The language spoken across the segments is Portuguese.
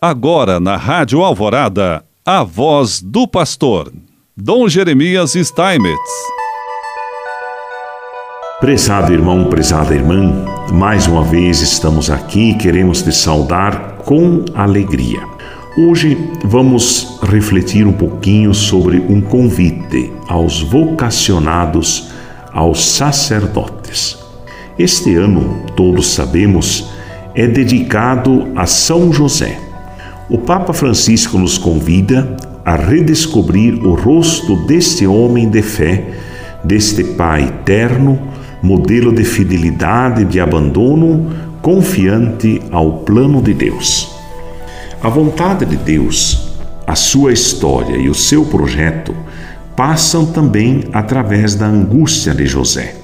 Agora na Rádio Alvorada, a voz do pastor, Dom Jeremias Steinmetz. Prezado irmão, prezada irmã, mais uma vez estamos aqui e queremos te saudar com alegria. Hoje vamos refletir um pouquinho sobre um convite aos vocacionados, aos sacerdotes. Este ano, todos sabemos, é dedicado a São José o Papa Francisco nos convida a redescobrir o rosto deste homem de fé, deste Pai eterno, modelo de fidelidade de abandono confiante ao plano de Deus. A vontade de Deus, a sua história e o seu projeto passam também através da angústia de José.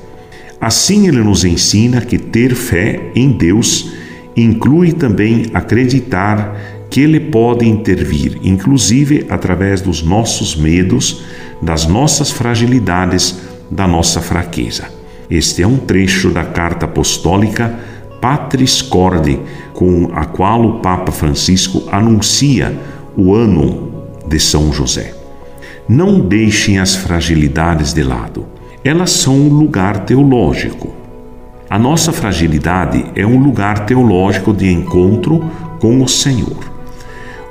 Assim, ele nos ensina que ter fé em Deus inclui também acreditar que Ele pode intervir, inclusive através dos nossos medos, das nossas fragilidades, da nossa fraqueza. Este é um trecho da carta apostólica Patris Corde, com a qual o Papa Francisco anuncia o ano de São José. Não deixem as fragilidades de lado. Elas são um lugar teológico. A nossa fragilidade é um lugar teológico de encontro com o Senhor.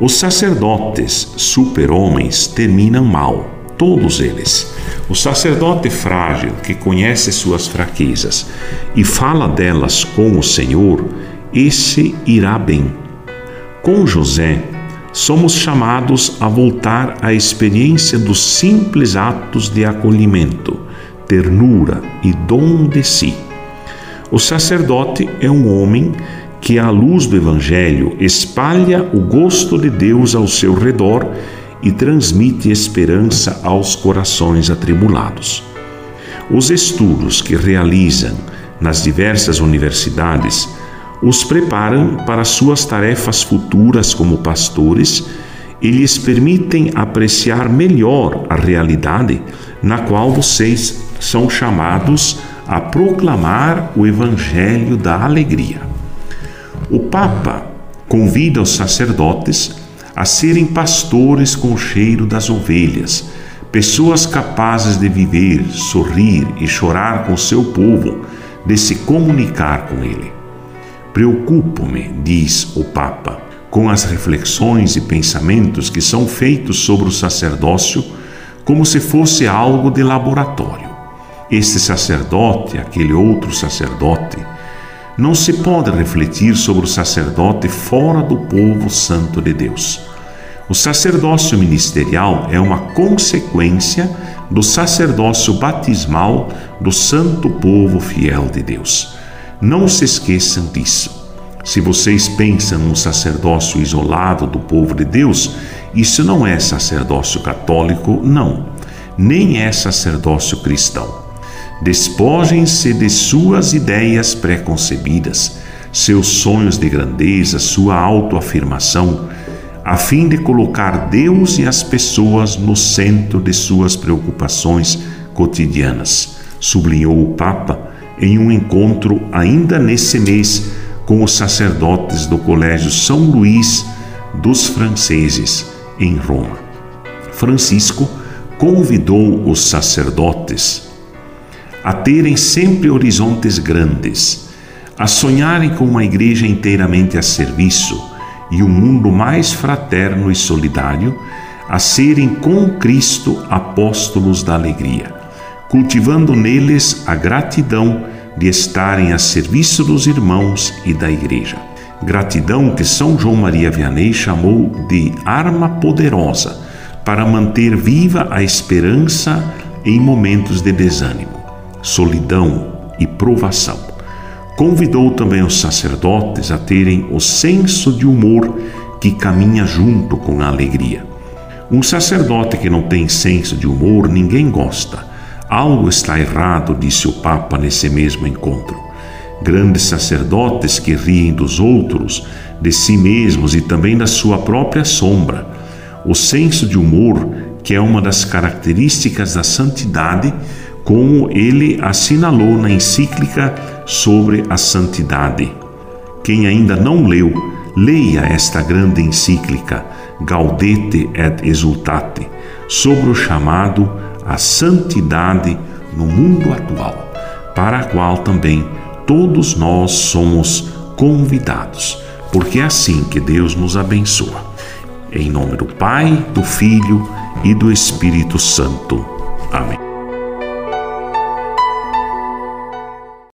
Os sacerdotes super-homens terminam mal, todos eles. O sacerdote frágil que conhece suas fraquezas e fala delas com o Senhor, esse irá bem. Com José, somos chamados a voltar à experiência dos simples atos de acolhimento, ternura e dom de si. O sacerdote é um homem que a luz do Evangelho espalha o gosto de Deus ao seu redor e transmite esperança aos corações atribulados. Os estudos que realizam nas diversas universidades os preparam para suas tarefas futuras como pastores e lhes permitem apreciar melhor a realidade na qual vocês são chamados a proclamar o Evangelho da alegria. O Papa convida os sacerdotes a serem pastores com o cheiro das ovelhas, pessoas capazes de viver, sorrir e chorar com seu povo, de se comunicar com ele. Preocupo-me, diz o Papa, com as reflexões e pensamentos que são feitos sobre o sacerdócio como se fosse algo de laboratório. Este sacerdote, aquele outro sacerdote, não se pode refletir sobre o sacerdote fora do povo santo de Deus. O sacerdócio ministerial é uma consequência do sacerdócio batismal do santo povo fiel de Deus. Não se esqueçam disso. Se vocês pensam num sacerdócio isolado do povo de Deus, isso não é sacerdócio católico, não, nem é sacerdócio cristão. Despojem-se de suas ideias preconcebidas, seus sonhos de grandeza, sua autoafirmação, a fim de colocar Deus e as pessoas no centro de suas preocupações cotidianas, sublinhou o Papa em um encontro ainda nesse mês com os sacerdotes do Colégio São Luís dos Franceses, em Roma. Francisco convidou os sacerdotes a terem sempre horizontes grandes, a sonharem com uma igreja inteiramente a serviço e um mundo mais fraterno e solidário, a serem com Cristo apóstolos da alegria, cultivando neles a gratidão de estarem a serviço dos irmãos e da igreja. Gratidão que São João Maria Vianney chamou de arma poderosa para manter viva a esperança em momentos de desânimo solidão e provação. Convidou também os sacerdotes a terem o senso de humor que caminha junto com a alegria. Um sacerdote que não tem senso de humor ninguém gosta. Algo está errado, disse o Papa nesse mesmo encontro. Grandes sacerdotes que riem dos outros, de si mesmos e também da sua própria sombra. O senso de humor, que é uma das características da santidade, como ele assinalou na encíclica sobre a santidade. Quem ainda não leu leia esta grande encíclica Gaudete et Exultate sobre o chamado à santidade no mundo atual, para a qual também todos nós somos convidados, porque é assim que Deus nos abençoa. Em nome do Pai, do Filho e do Espírito Santo. Amém.